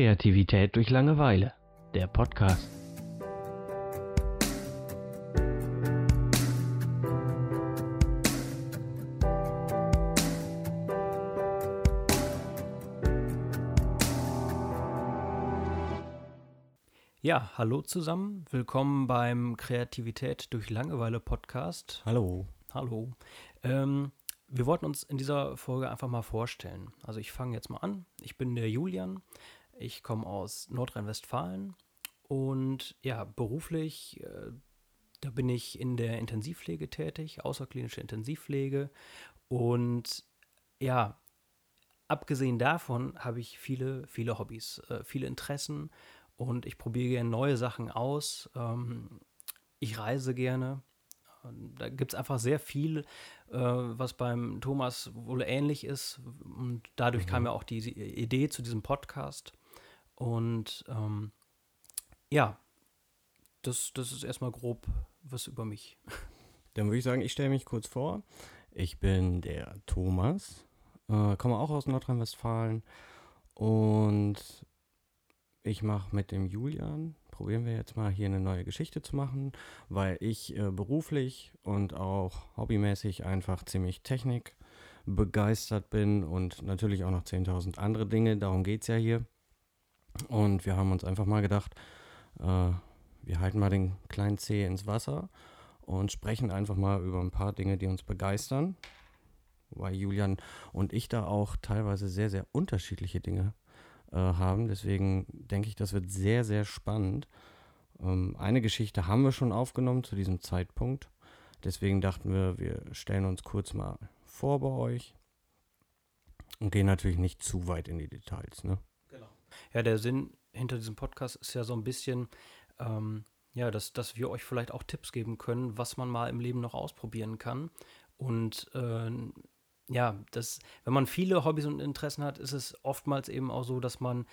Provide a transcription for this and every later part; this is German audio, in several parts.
Kreativität durch Langeweile, der Podcast. Ja, hallo zusammen. Willkommen beim Kreativität durch Langeweile Podcast. Hallo. Hallo. Ähm, wir wollten uns in dieser Folge einfach mal vorstellen. Also ich fange jetzt mal an. Ich bin der Julian. Ich komme aus Nordrhein-Westfalen und ja, beruflich, äh, da bin ich in der Intensivpflege tätig, außerklinische Intensivpflege. Und ja, abgesehen davon habe ich viele, viele Hobbys, äh, viele Interessen und ich probiere gerne neue Sachen aus. Ähm, ich reise gerne. Da gibt es einfach sehr viel, äh, was beim Thomas wohl ähnlich ist. Und dadurch mhm. kam ja auch die Idee zu diesem Podcast. Und ähm, ja, das, das ist erstmal grob was über mich. Dann würde ich sagen, ich stelle mich kurz vor. Ich bin der Thomas, äh, komme auch aus Nordrhein-Westfalen und ich mache mit dem Julian, probieren wir jetzt mal hier eine neue Geschichte zu machen, weil ich äh, beruflich und auch hobbymäßig einfach ziemlich Technik begeistert bin und natürlich auch noch 10.000 andere Dinge. Darum geht es ja hier. Und wir haben uns einfach mal gedacht, äh, wir halten mal den kleinen Zeh ins Wasser und sprechen einfach mal über ein paar Dinge, die uns begeistern. Weil Julian und ich da auch teilweise sehr, sehr unterschiedliche Dinge äh, haben. Deswegen denke ich, das wird sehr, sehr spannend. Ähm, eine Geschichte haben wir schon aufgenommen zu diesem Zeitpunkt. Deswegen dachten wir, wir stellen uns kurz mal vor bei euch und gehen natürlich nicht zu weit in die Details. Ne? Ja, der Sinn hinter diesem Podcast ist ja so ein bisschen, ähm, ja, dass, dass wir euch vielleicht auch Tipps geben können, was man mal im Leben noch ausprobieren kann. Und äh, ja, das, wenn man viele Hobbys und Interessen hat, ist es oftmals eben auch so, dass man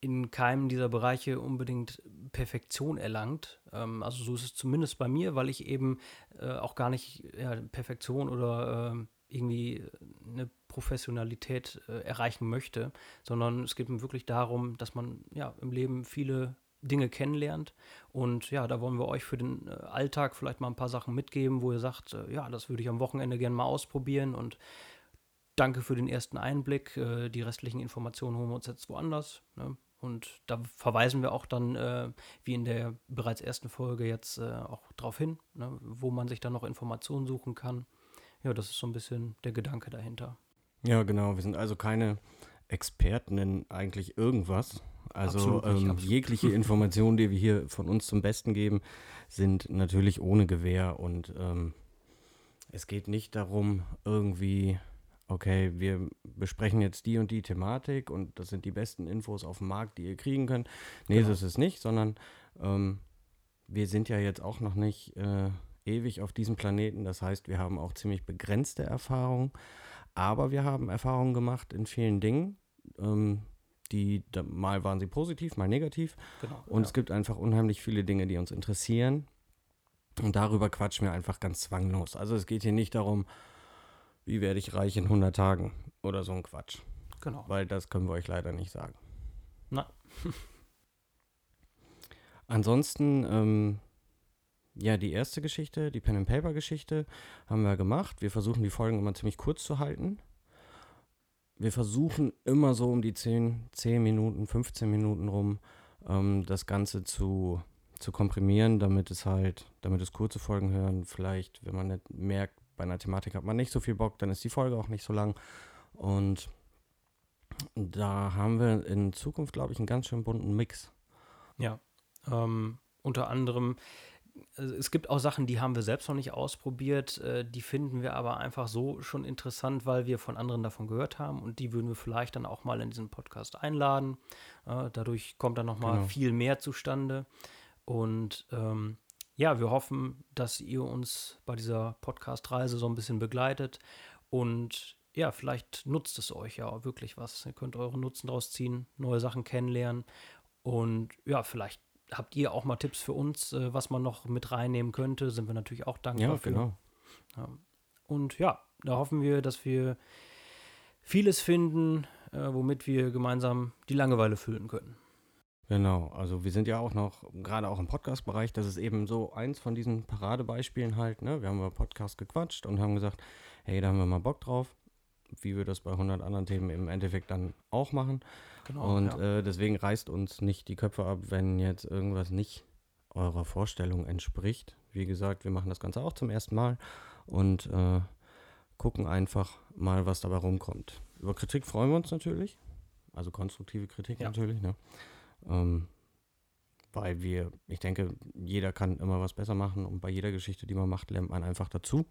in keinem dieser Bereiche unbedingt Perfektion erlangt. Ähm, also so ist es zumindest bei mir, weil ich eben äh, auch gar nicht ja, Perfektion oder äh, irgendwie eine Professionalität äh, erreichen möchte, sondern es geht mir wirklich darum, dass man ja im Leben viele Dinge kennenlernt. Und ja, da wollen wir euch für den äh, Alltag vielleicht mal ein paar Sachen mitgeben, wo ihr sagt, äh, ja, das würde ich am Wochenende gerne mal ausprobieren und danke für den ersten Einblick. Äh, die restlichen Informationen holen wir uns jetzt woanders. Ne? Und da verweisen wir auch dann, äh, wie in der bereits ersten Folge jetzt äh, auch darauf hin, ne? wo man sich dann noch Informationen suchen kann. Ja, das ist so ein bisschen der Gedanke dahinter. Ja, genau. Wir sind also keine Experten in eigentlich irgendwas. Also absolut nicht, ähm, jegliche Informationen, die wir hier von uns zum Besten geben, sind natürlich ohne Gewähr und ähm, es geht nicht darum, irgendwie okay, wir besprechen jetzt die und die Thematik und das sind die besten Infos auf dem Markt, die ihr kriegen könnt. Nee, genau. so ist es nicht, sondern ähm, wir sind ja jetzt auch noch nicht äh, ewig auf diesem Planeten. Das heißt, wir haben auch ziemlich begrenzte Erfahrungen, aber wir haben Erfahrungen gemacht in vielen Dingen. Ähm, die da, mal waren sie positiv, mal negativ. Genau, und ja. es gibt einfach unheimlich viele Dinge, die uns interessieren. Und darüber quatschen wir einfach ganz zwanglos. Also es geht hier nicht darum, wie werde ich reich in 100 Tagen oder so ein Quatsch. Genau. Weil das können wir euch leider nicht sagen. Na. Ansonsten, ähm, ja, die erste Geschichte, die Pen-and-Paper-Geschichte, haben wir gemacht. Wir versuchen die Folgen immer ziemlich kurz zu halten. Wir versuchen immer so um die 10, 10 Minuten, 15 Minuten rum ähm, das Ganze zu, zu komprimieren, damit es halt, damit es kurze Folgen hören. Vielleicht, wenn man nicht merkt, bei einer Thematik hat man nicht so viel Bock, dann ist die Folge auch nicht so lang. Und da haben wir in Zukunft, glaube ich, einen ganz schön bunten Mix. Ja, ähm, unter anderem, es gibt auch Sachen, die haben wir selbst noch nicht ausprobiert, äh, die finden wir aber einfach so schon interessant, weil wir von anderen davon gehört haben und die würden wir vielleicht dann auch mal in diesen Podcast einladen. Äh, dadurch kommt dann nochmal genau. viel mehr zustande. Und ähm, ja, wir hoffen, dass ihr uns bei dieser Podcast-Reise so ein bisschen begleitet und ja, vielleicht nutzt es euch ja auch wirklich was. Ihr könnt euren Nutzen daraus ziehen, neue Sachen kennenlernen und ja, vielleicht habt ihr auch mal Tipps für uns, äh, was man noch mit reinnehmen könnte. Sind wir natürlich auch dankbar ja, für. Genau. Ja. Und ja, da hoffen wir, dass wir vieles finden, äh, womit wir gemeinsam die Langeweile füllen können. Genau, also wir sind ja auch noch, gerade auch im Podcast-Bereich, das ist eben so eins von diesen Paradebeispielen halt, ne? Wir haben über Podcast gequatscht und haben gesagt, hey, da haben wir mal Bock drauf, wie wir das bei 100 anderen Themen im Endeffekt dann auch machen. Genau. und ja. äh, deswegen reißt uns nicht die Köpfe ab, wenn jetzt irgendwas nicht eurer Vorstellung entspricht. Wie gesagt, wir machen das Ganze auch zum ersten Mal und äh, gucken einfach mal, was dabei rumkommt. Über Kritik freuen wir uns natürlich, also konstruktive Kritik Ja. natürlich, ne? Ähm, weil wir, ich denke, jeder kann immer was besser machen und bei jeder Geschichte, die man macht, lernt man einfach dazu.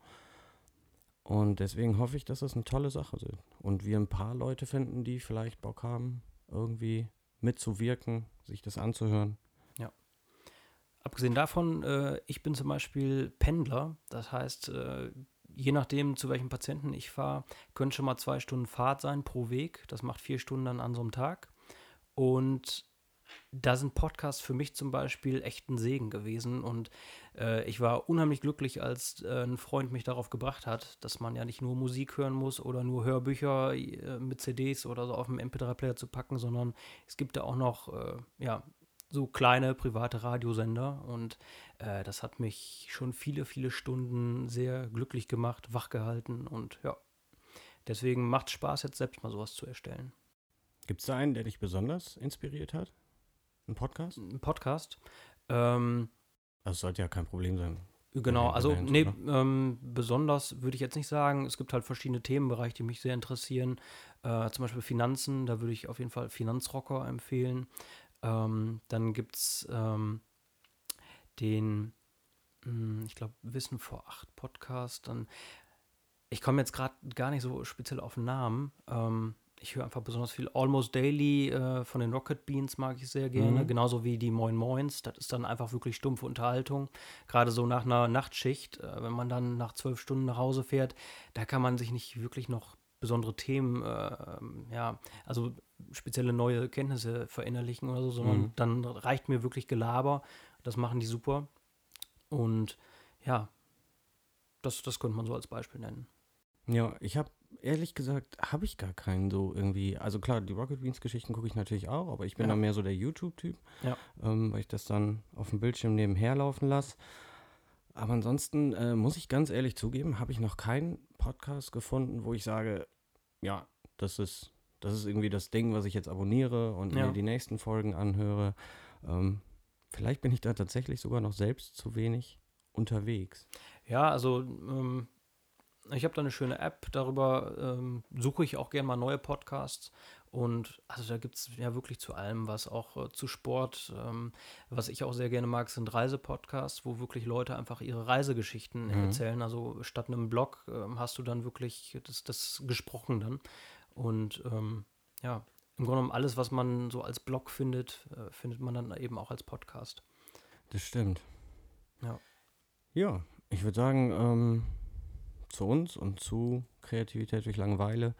Und deswegen hoffe ich, dass das eine tolle Sache sind. Und wir ein paar Leute finden, die vielleicht Bock haben, irgendwie mitzuwirken, sich das anzuhören. Abgesehen davon, äh, ich bin zum Beispiel Pendler. Das heißt, äh, je nachdem, zu welchem Patienten ich fahre, können schon mal zwei Stunden Fahrt sein pro Weg. Das macht vier Stunden dann an so einem Tag. Und da sind Podcasts für mich zum Beispiel echt ein Segen gewesen. Und äh, ich war unheimlich glücklich, als äh, ein Freund mich darauf gebracht hat, dass man ja nicht nur Musik hören muss oder nur Hörbücher äh, mit CDs oder so auf dem MP3-Player zu packen, sondern es gibt da auch noch äh, ja, so kleine private Radiosender. Und äh, das hat mich schon viele, viele Stunden sehr glücklich gemacht, wachgehalten. Und ja, deswegen macht Spaß, jetzt selbst mal sowas zu erstellen. Gibt es da einen, der dich besonders inspiriert hat? Ein Podcast? Ein Podcast. Ähm, Das sollte ja kein Problem sein. Genau, also nee, ähm, besonders würde ich jetzt nicht sagen. Es gibt halt verschiedene Themenbereiche, die mich sehr interessieren. Äh, zum Beispiel Finanzen, da würde ich auf jeden Fall Finanzrocker empfehlen. Ähm, dann gibt es ähm, den, mh, ich glaube, Wissen vor acht Podcast. Dann, ich komme jetzt gerade gar nicht so speziell auf den Namen. Ich höre einfach besonders viel Almost Daily äh, von den Rocket Beans mag ich sehr gerne, Mhm. genauso wie die Moin Moins. Das ist dann einfach wirklich stumpfe Unterhaltung. Gerade so nach einer Nachtschicht, äh, wenn man dann nach zwölf Stunden nach Hause fährt, da kann man sich nicht wirklich noch besondere Themen, äh, ja, also spezielle neue Kenntnisse verinnerlichen oder so, sondern Mhm. dann reicht mir wirklich Gelaber. Das machen die super. Und ja, das, das könnte man so als Beispiel nennen. Ja, ich habe ehrlich gesagt, habe ich gar keinen so irgendwie. Also klar, die Rocket Beans Geschichten gucke ich natürlich auch, aber ich bin Ja. dann mehr so der YouTube-Typ, Ja. ähm, weil ich das dann auf dem Bildschirm nebenher laufen lasse. Aber ansonsten äh, muss ich ganz ehrlich zugeben, habe ich noch keinen Podcast gefunden, wo ich sage, ja, das ist, das ist irgendwie das Ding, was ich jetzt abonniere und Ja. mir die nächsten Folgen anhöre. Ähm, vielleicht bin ich da tatsächlich sogar noch selbst zu wenig unterwegs. Ja, also ähm, ich habe da eine schöne App, darüber ähm, suche ich auch gerne mal neue Podcasts. Und also da gibt es ja wirklich zu allem was, auch äh, zu Sport. Ähm, was ich auch sehr gerne mag, sind Reisepodcasts, wo wirklich Leute einfach ihre Reisegeschichten Mhm. erzählen. Also statt einem Blog ähm, hast du dann wirklich das, das gesprochen dann. Und ähm, ja, im Grunde genommen alles, was man so als Blog findet, äh, findet man dann eben auch als Podcast. Das stimmt. Ja. Ja, ich würde sagen, ähm, zu uns und zu Kreativität durch Langeweile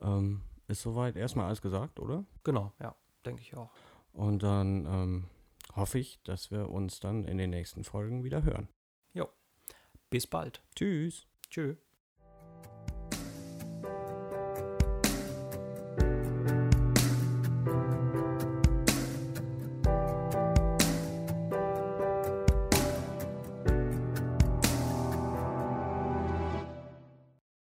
ähm, ist soweit erstmal alles gesagt, oder? Genau, ja, denke ich auch. Und dann ähm, hoffe ich, dass wir uns dann in den nächsten Folgen wieder hören. Bis bald. Tschüss. Tschüss.